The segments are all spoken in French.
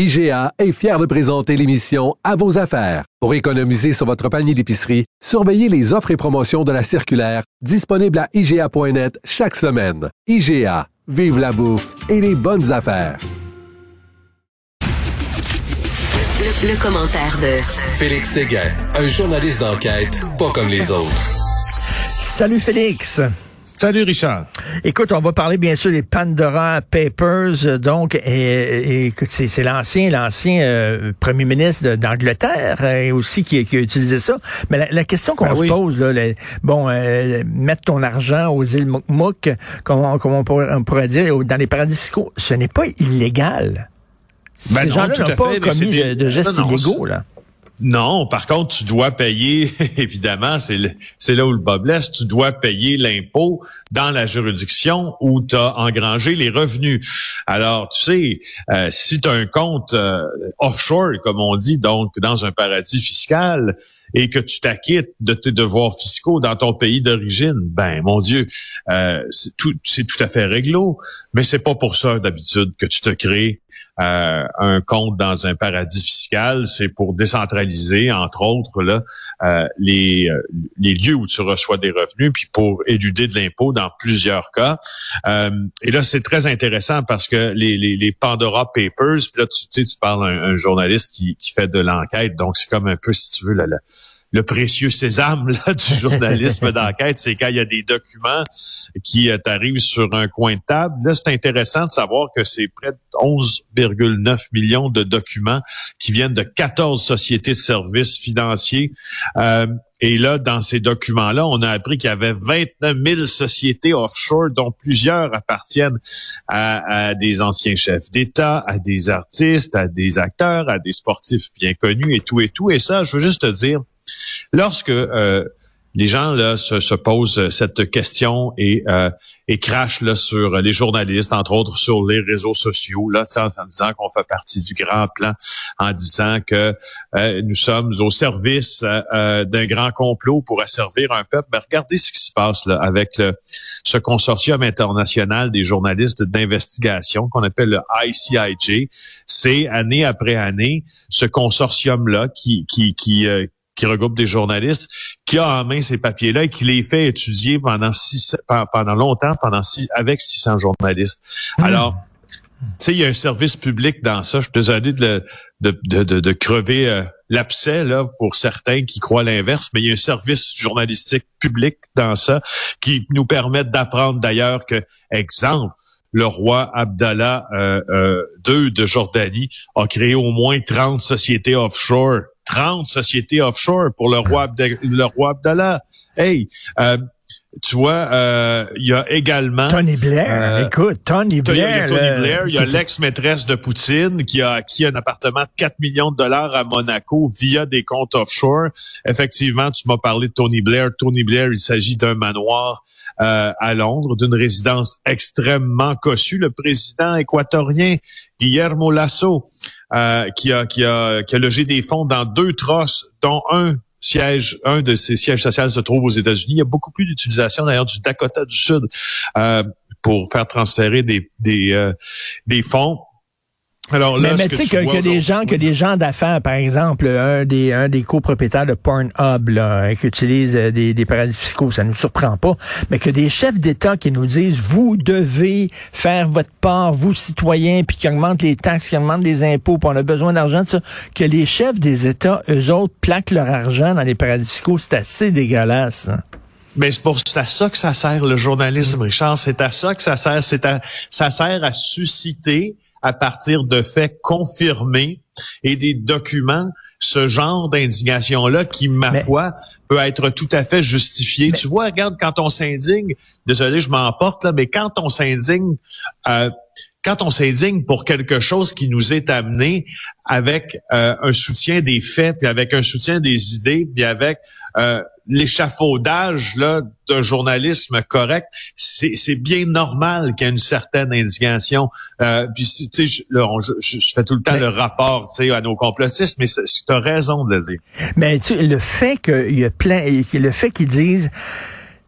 IGA est fier de présenter l'émission À vos affaires. Pour économiser sur votre panier d'épicerie, surveillez les offres et promotions de la circulaire disponible à IGA.net chaque semaine. IGA, vive la bouffe et les bonnes affaires. Le, le commentaire de Félix Séguin, un journaliste d'enquête pas comme les autres. Salut Félix. Salut Richard. Écoute, on va parler bien sûr des Pandora Papers. Donc, et, c'est, l'ancien, l'ancien euh, premier ministre d'Angleterre euh, aussi qui, qui a utilisé ça. Mais la, la question qu'on Ben se oui. pose, là, bon, euh, mettre ton argent aux îles Mouk, comme, on- comme on, pourrait, on pourrait dire, dans les paradis fiscaux, ce n'est pas illégal. Ben Ces gens-là n'ont pas commis de, gestes non, non, illégaux, là. Non, par contre, tu dois payer, évidemment, c'est là où le bas blesse, tu dois payer l'impôt dans la juridiction où tu as engrangé les revenus. Alors, tu sais, euh, si tu as un compte euh, offshore, comme on dit, donc dans un paradis fiscal, et que tu t'acquittes de tes devoirs fiscaux dans ton pays d'origine, ben mon Dieu, euh, c'est tout, c'est tout à fait réglo. Mais c'est pas pour ça d'habitude que tu te crées euh, un compte dans un paradis fiscal, c'est pour décentraliser, entre autres, là, euh, les, euh, les lieux où tu reçois des revenus, puis pour éluder de l'impôt dans plusieurs cas. Euh, et là, c'est très intéressant parce que les, les, les Pandora Papers, puis là, tu tu sais, tu parles à un, un journaliste qui, qui fait de l'enquête, donc c'est comme un peu, si tu veux, le, précieux sésame là, du journalisme d'enquête, c'est quand il y a des documents qui euh, t'arrivent sur un coin de table. Là, c'est intéressant de savoir que c'est près de 11,9 millions de documents qui viennent de 14 sociétés de services financiers. Euh, et là, dans ces documents-là, on a appris qu'il y avait 29 000 sociétés offshore, dont plusieurs appartiennent à, à des anciens chefs d'État, à des artistes, à des acteurs, à des sportifs bien connus et tout et tout. Et ça, je veux juste te dire, lorsque euh, les gens là se, se posent cette question et euh, et crachent là sur les journalistes, entre autres sur les réseaux sociaux, là, en, en disant qu'on fait partie du grand plan, en disant que euh, nous sommes au service euh, euh, d'un grand complot pour asservir un peuple. Ben, regardez ce qui se passe là avec le, ce consortium international des journalistes d'investigation qu'on appelle le ICIJ. C'est année après année ce consortium là qui qui qui euh, qui regroupe des journalistes, qui a en main ces papiers-là et qui les fait étudier pendant six, pe- pendant longtemps, pendant six, avec 600 journalistes. Alors, tu sais, il y a un service public dans ça. Je suis désolé de, le- de, de, de, de crever euh, l'abcès là pour certains qui croient l'inverse, mais il y a un service journalistique public dans ça qui nous permet d'apprendre d'ailleurs que, exemple, le roi Abdallah euh, euh, II de Jordanie a créé au moins 30 sociétés offshore. 30 sociétés offshore pour le roi, Abda- le roi Abdallah. Hey, euh, tu vois, euh, il y a également... Tony Blair, Euh, écoute, Tony a- il y Blair. a Tony Blair, il y a l'ex-maîtresse de Poutine qui a acquis un appartement de 4 millions de dollars à Monaco via des comptes offshore. Effectivement, tu m'as parlé de Tony Blair. Tony Blair, il s'agit d'un manoir euh, à Londres, d'une résidence extrêmement cossue. Le président équatorien Guillermo Lasso, euh, qui, a, qui, a, qui a logé des fonds dans deux trosses, dont un siège, un de ses sièges sociaux se trouve aux États-Unis. Il y a beaucoup plus d'utilisation d'ailleurs du Dakota du Sud euh, pour faire transférer des, des, euh, des fonds. Alors là, mais, mais que tu sais que, que des gens, que des gens d'affaires, par exemple, un des un des copropriétaires de Pornhub là, hein, qui utilise euh, des, des paradis fiscaux, ça nous surprend pas, mais que des chefs d'État qui nous disent vous devez faire votre part, vous citoyens, puis qui augmentent les taxes, qui augmentent les impôts, puis on a besoin d'argent, de ça, que les chefs des États, eux autres, plaquent leur argent dans les paradis fiscaux, c'est assez dégueulasse. hein. Mais c'est pour à ça que ça sert le journalisme, Richard. C'est à ça que ça sert. C'est à, ça sert à susciter à partir de faits confirmés et des documents ce genre d'indignation-là qui, ma Mais- foi, peut être tout à fait justifié. Tu vois, regarde, quand on s'indigne, désolé, je m'emporte là, mais quand on s'indigne euh, quand on s'indigne pour quelque chose qui nous est amené avec euh, un soutien des faits, puis avec un soutien des idées, puis avec euh, l'échafaudage là d'un journalisme correct, c'est, bien normal qu'il y ait une certaine indignation. Euh, puis tu sais, je, je, fais tout le temps le rapport, tu sais, à nos complotistes, mais tu as raison de le dire. Mais tu, le fait qu'il y a plein, le fait qu'ils disent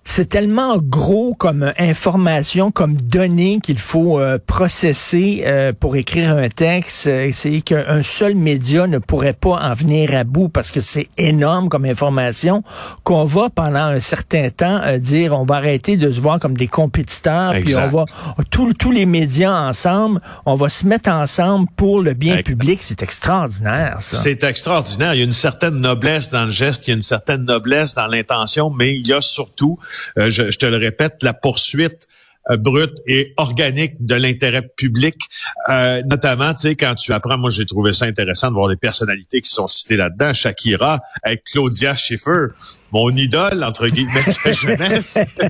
c'est tellement gros comme information, comme données qu'il faut euh, processer euh, pour écrire un texte. Euh, c'est qu'un seul média ne pourrait pas en venir à bout parce que c'est énorme comme information qu'on va pendant un certain temps dire on va arrêter de se voir comme des compétiteurs puis on va tous les médias ensemble, on va se mettre ensemble pour le bien public. C'est extraordinaire ça. C'est extraordinaire. Il y a une certaine noblesse dans le geste, il y a une certaine noblesse dans l'intention, mais il y a surtout euh, je, te le répète, la poursuite euh, brute et organique de l'intérêt public, euh, notamment, tu sais, quand tu apprends, moi j'ai trouvé ça intéressant de voir les personnalités qui sont citées là-dedans, Shakira avec Claudia Schiffer, mon idole, entre guillemets, de jeunesse.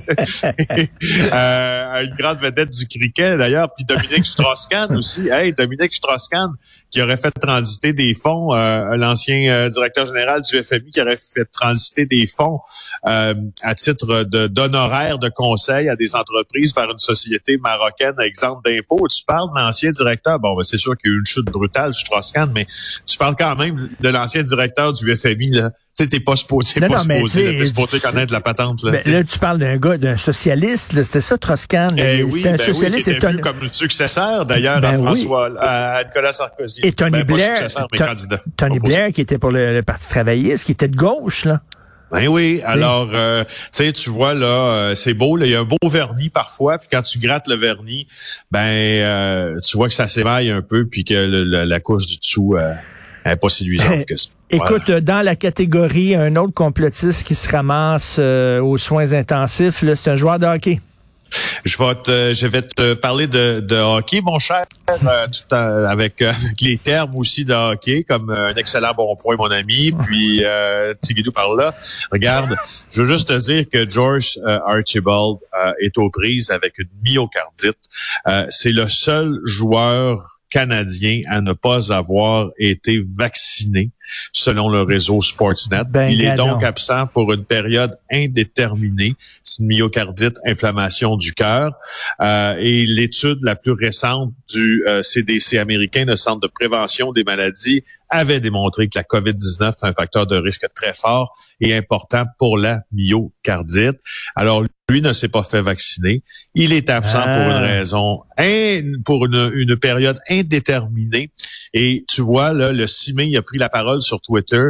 euh, une grande vedette du cricket, d'ailleurs. Puis Dominique Strauss-Kahn aussi. Hey, Dominique Strauss-Kahn, qui aurait fait transiter des fonds, euh, l'ancien euh, directeur général du FMI, qui aurait fait transiter des fonds euh, à titre de d'honoraires de conseil à des entreprises par une société marocaine exempte d'impôts. Tu parles de l'ancien directeur. Bon, ben, c'est sûr qu'il y a eu une chute brutale, Strauss-Kahn, mais tu parles quand même de l'ancien directeur du FMI, là tu sais, t'es pas supposé, pas supposé, t'es supposé connaître la patente. Là, ben, là, tu parles d'un gars, d'un socialiste, c'était ça, Troscan. Eh oui, un ben socialiste. Oui, qui était vu comme le successeur, d'ailleurs, ben à François, à Nicolas Sarkozy. Et Tony ben, Blair, Tony Blair, qui était pour le, Parti travailliste, qui était de gauche, là. Ben oui, alors euh, tu sais, tu vois là, euh, c'est beau, il y a un beau vernis parfois, puis quand tu grattes le vernis, ben euh, tu vois que ça s'émaille un peu, puis que la couche du dessous n'est pas séduisante que ça. Écoute, euh, dans la catégorie, un autre complotiste qui se ramasse euh, aux soins intensifs, c'est un joueur de hockey. Je vais te, je vais te parler de, de hockey, mon cher, euh, tout avec, avec les termes aussi de hockey, comme un excellent bon point, mon ami. Puis euh, Tigidou par là. Regarde, je veux juste te dire que George Archibald est aux prises avec une myocardite. C'est le seul joueur canadien à ne pas avoir été vacciné selon le réseau Sportsnet. Ben, Il est donc absent pour une période indéterminée. C'est une myocardite, inflammation du cœur. Euh, et l'étude la plus récente du CDC euh, américain, le Centre de prévention des maladies, avait démontré que la COVID-19 est un facteur de risque très fort et important pour la myocardite. Alors, lui ne s'est pas fait vacciner. Il est absent pour une ah. raison, pour une, une, période indéterminée. Et tu vois, là, le 6 mai, il a pris la parole sur Twitter.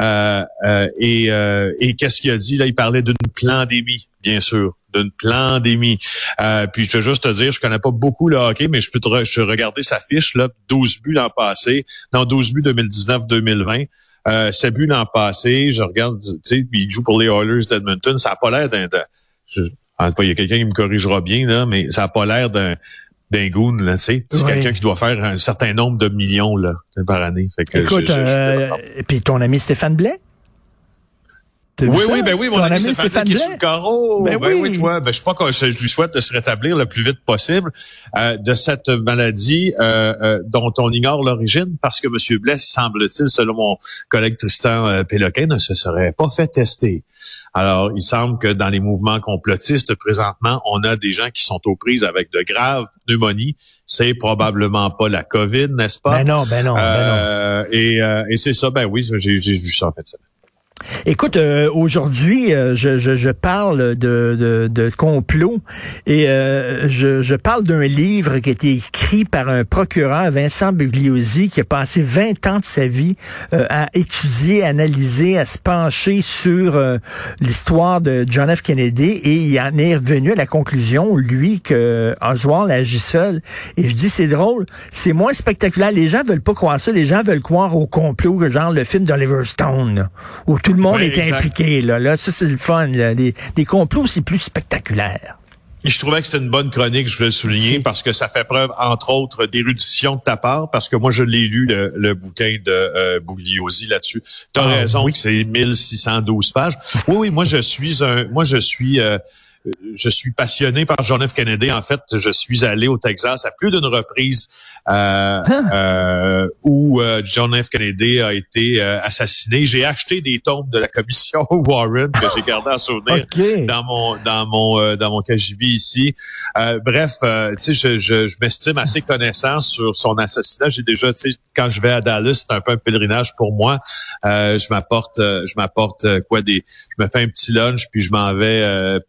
Euh, euh, et, euh, et qu'est-ce qu'il a dit? Là, il parlait d'une pandémie, bien sûr d'une pandémie. Euh, puis je veux juste te dire, je connais pas beaucoup le hockey, mais je peux te je regarder sa fiche là, 12 buts l'an passé, non 12 buts 2019-2020. Euh, 7 buts l'an passé, je regarde, tu sais, il joue pour les Oilers d'Edmonton, ça a pas l'air d'un, en il y a quelqu'un qui me corrigera bien là, mais ça a pas l'air d'un d'un goon, là, tu sais. C'est quelqu'un qui doit faire un certain nombre de millions, là, par année. Fait que Écoute, euh, puis ton ami Stéphane Blais? Oui, oui, ben oui, mon ami, Stéphane, qui est le carreau. Ben, ben oui. tu vois, ben, je sais pas que je, lui souhaite de se rétablir le plus vite possible euh, de cette maladie euh, euh, dont on ignore l'origine parce que M. Blais, semble-t-il, selon mon collègue Tristan euh, Péloquin, ne se serait pas fait tester. Alors, il semble que dans les mouvements complotistes, présentement, on a des gens qui sont aux prises avec de graves pneumonies. C'est probablement pas la COVID, n'est-ce pas? Ben non, ben non, ben non. Et, et c'est ça, ben oui, j'ai vu ça en fait. Ça. Écoute, euh, aujourd'hui, euh, je, je, je, parle de, de, de complot et euh, je, je, parle d'un livre qui a été écrit par un procureur, Vincent Bugliosi, qui a passé 20 ans de sa vie à étudier, à analyser, à se pencher sur l'histoire de John F. Kennedy et il en est revenu à la conclusion, lui, que Oswald agit seul. Et je dis, c'est drôle, c'est moins spectaculaire. Les gens veulent pas croire ça. Les gens veulent croire au complot, genre le film d'Oliver Stone, tout le monde est impliqué. Là. là, ça, c'est le fun. Des, complots, c'est plus spectaculaire. Je trouvais que c'était une bonne chronique, je voulais le souligner, parce que ça fait preuve, entre autres, d'érudition de ta part, parce que moi, je l'ai lu, le, bouquin de euh, Bugliosi là-dessus. Tu as ah, raison que c'est 1612 pages. Oui, oui, moi, je suis un... Moi, je suis... Euh, je suis passionné par John F. Kennedy. En fait, je suis allé au Texas à plus d'une reprise euh, Ah. euh, où euh, John F. Kennedy a été euh, assassiné. J'ai acheté des tombes de la commission Warren que j'ai gardé en souvenir dans mon dans mon euh, dans mon KGB ici. Euh, bref, euh, tu sais, je, je, je m'estime assez connaissant sur son assassinat. J'ai déjà, tu sais, quand je vais à Dallas, c'est un peu un pèlerinage pour moi. Euh, je m'apporte, euh, je m'apporte euh, quoi des, je me fais un petit lunch puis je m'en vais euh,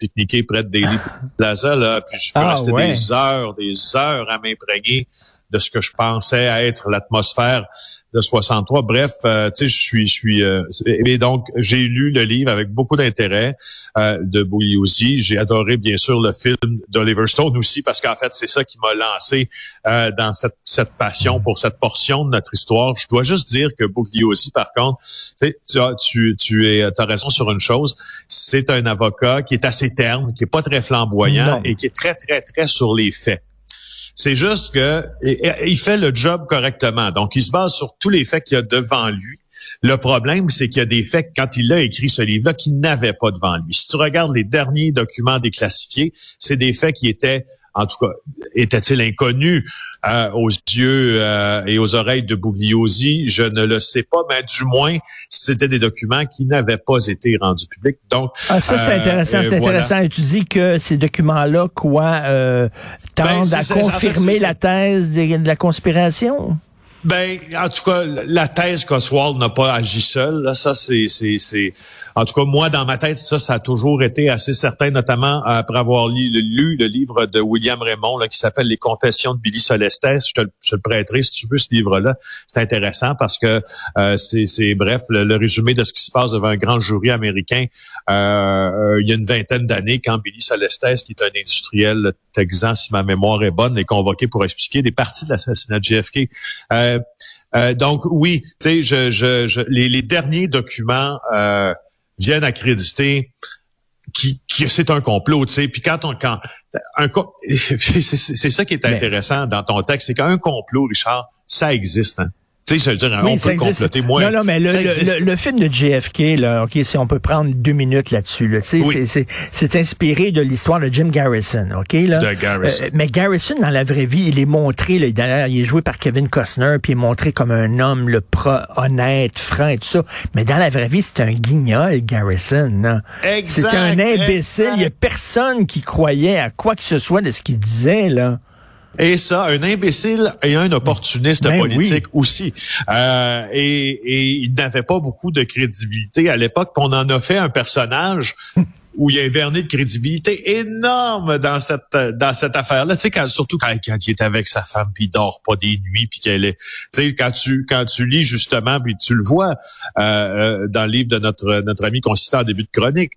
près de Daily Plaza là, puis je peux Ah, rester ouais. des heures, des heures à m'imprégner de ce que je pensais être l'atmosphère de 63. Bref, euh, tu sais, je suis, je suis. euh, et donc, j'ai lu le livre avec beaucoup d'intérêt euh, de Bugliosi. J'ai adoré, bien sûr, le film d'Oliver Stone aussi, parce qu'en fait, c'est ça qui m'a lancé euh, dans cette, cette passion pour cette portion de notre histoire. Je dois juste dire que Bugliosi, par contre, tu sais, tu as, tu, tu es, as raison sur une chose. C'est un avocat qui est assez terne, qui est pas très flamboyant Non. et qui est très, très, très sur les faits. C'est juste que il fait le job correctement. Donc, il se base sur tous les faits qu'il y a devant lui. Le problème, c'est qu'il y a des faits, quand il a écrit ce livre-là, qu'il n'avait pas devant lui. Si tu regardes les derniers documents déclassifiés, c'est des faits qui étaient, en tout cas, étaient-ils inconnus euh, aux yeux euh, et aux oreilles de Bugliosi? Je ne le sais pas, mais du moins, c'était des documents qui n'avaient pas été rendus publics. Donc, Ah, ça, c'est euh, intéressant, c'est voilà. intéressant. Et tu dis que ces documents-là, quoi, euh, tendent Ben, c'est- à c'est- en fait, confirmer la thèse de, de la conspiration? Ben, en tout cas, la thèse qu'Oswald n'a pas agi seul, là, ça, c'est, c'est, en tout cas, moi, dans ma tête, ça, ça a toujours été assez certain, notamment après avoir lu, le livre de William Raymond, là, qui s'appelle Les Confessions de Billy Solestes. Je te, le- prêterai si tu veux, ce livre-là. C'est intéressant parce que euh, c'est, bref, le, le résumé de ce qui se passe devant un grand jury américain euh, euh, il y a une vingtaine d'années, quand Billy Solestes, qui est un industriel texan, si ma mémoire est bonne, est convoqué pour expliquer des parties de l'assassinat de JFK. Euh, euh, donc oui, tu sais, je, je, je- les, les derniers documents euh, viennent accréditer qui, qui c'est un complot, tu sais. Puis quand on quand un c'est ça qui est Mais- intéressant dans ton texte, c'est qu'un complot, Richard, ça existe. Hein. Tu sais, je veux dire, Mais on peut comploter moins. Non, non, mais le, le, le- film de JFK, là, OK, si on peut prendre deux minutes là-dessus, là, tu sais, Oui. c'est- c'est, c'est inspiré de l'histoire de Jim Garrison, OK, là? De Garrison. Euh, mais Garrison, dans la vraie vie, il est montré, là, d'ailleurs, il est joué par Kevin Costner, puis il est montré comme un homme, le pro, honnête, franc et tout ça. Mais dans la vraie vie, c'est un guignol, Garrison, là. Exact, C'est un imbécile. exact. Il y a personne qui croyait à quoi que ce soit de ce qu'il disait, là. Et ça, un imbécile et un opportuniste Ben politique aussi. Euh, et, et il n'avait pas beaucoup de crédibilité à l'époque. On en a fait un personnage où il y a un vernis de crédibilité énorme dans cette dans cette affaire-là. Tu sais, quand, surtout quand, quand il est avec sa femme, puis il dort pas des nuits, puis qu'elle est... Tu sais, quand tu quand tu lis justement, puis tu le vois euh, euh, dans le livre de notre notre ami consistant en début de chronique,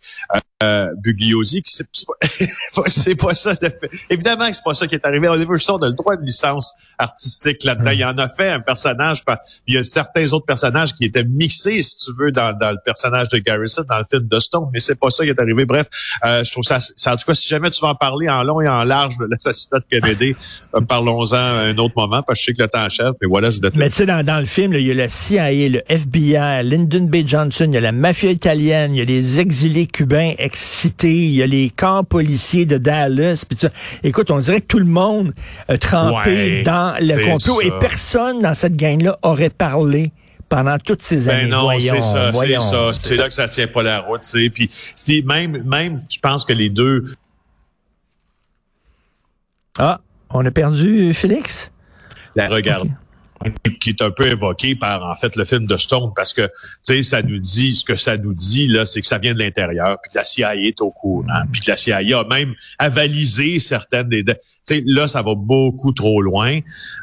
euh, Bugliosi, qui c'est pas, pas ça. le fait. Évidemment que c'est pas ça qui est arrivé. Oliver Stone a le droit de licence artistique là-dedans. Il en a fait un personnage. par- Il y a certains autres personnages qui étaient mixés, si tu veux, dans, dans le personnage de Garrison, dans le film de Stone, mais c'est pas ça qui est arrivé. Bref, euh, je trouve ça, ça- En tout cas, si jamais tu vas en parler en long et en large de l'assassinat de Kennedy, euh, parlons-en à un autre moment, parce que je sais que le temps achève. Mais voilà, je voulais te Mais tu sais, dans, dans le film, il y a le CIA, le FBI, Lyndon B. Johnson, il y a la mafia italienne, il y a les exilés cubains excités, il y a les camps policiers de Dallas. Écoute, on dirait que tout le monde trempé Ouais, dans le complot et personne dans cette gang-là aurait parlé pendant toutes ces années. Ben non, c'est ça, c'est ça. C'est là que ça tient pas la route, tu sais. Puis même, même, je pense que les deux, Ah, on a perdu Félix? la regardent. Ok. qui est un peu évoqué par en fait le film de Stone parce que tu sais ça nous dit ce que ça nous dit là c'est que ça vient de l'intérieur puis que la CIA est au courant puis que la CIA a même avalisé certaines des tu sais là ça va beaucoup trop loin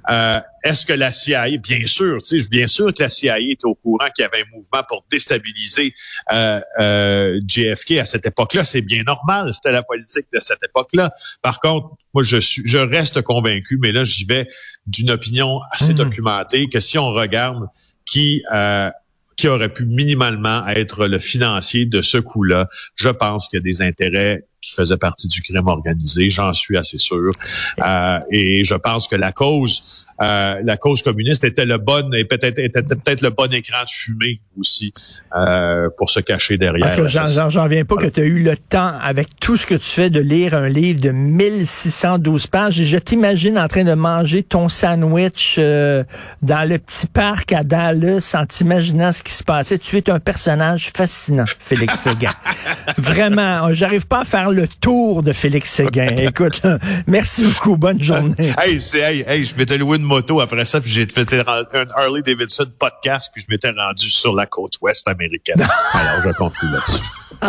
Euh, est-ce que la CIA bien sûr tu sais bien sûr que la CIA est au courant qu'il y avait un mouvement pour déstabiliser euh, euh, JFK à cette époque-là c'est bien normal c'était la politique de cette époque-là par contre moi je suis je reste convaincu mais là j'y vais d'une opinion assez Mhm. documentée que si on regarde qui euh, qui aurait pu minimalement être le financier de ce coup-là, je pense qu'il y a des intérêts qui faisait partie du crime organisé, j'en suis assez sûr. Euh, et je pense que la cause euh, la cause communiste était le bon et peut-être était peut-être le bon écran de fumée aussi euh, pour se cacher derrière. J'en viens pas que tu as eu le temps avec tout ce que tu fais de lire un livre de 1612 pages et je t'imagine en train de manger ton sandwich euh, dans le petit parc à Dallas en t'imaginant ce qui se passait. Tu es un personnage fascinant, Félix Séguin. Vraiment, j'arrive pas à faire le tour de Félix Séguin. Écoute, merci beaucoup, bonne journée. hey, c'est hey, hey, je m'étais loué une moto après ça, puis j'ai fait un Harley Davidson podcast, puis je m'étais rendu sur la côte ouest américaine. Alors, je conclue là-dessus.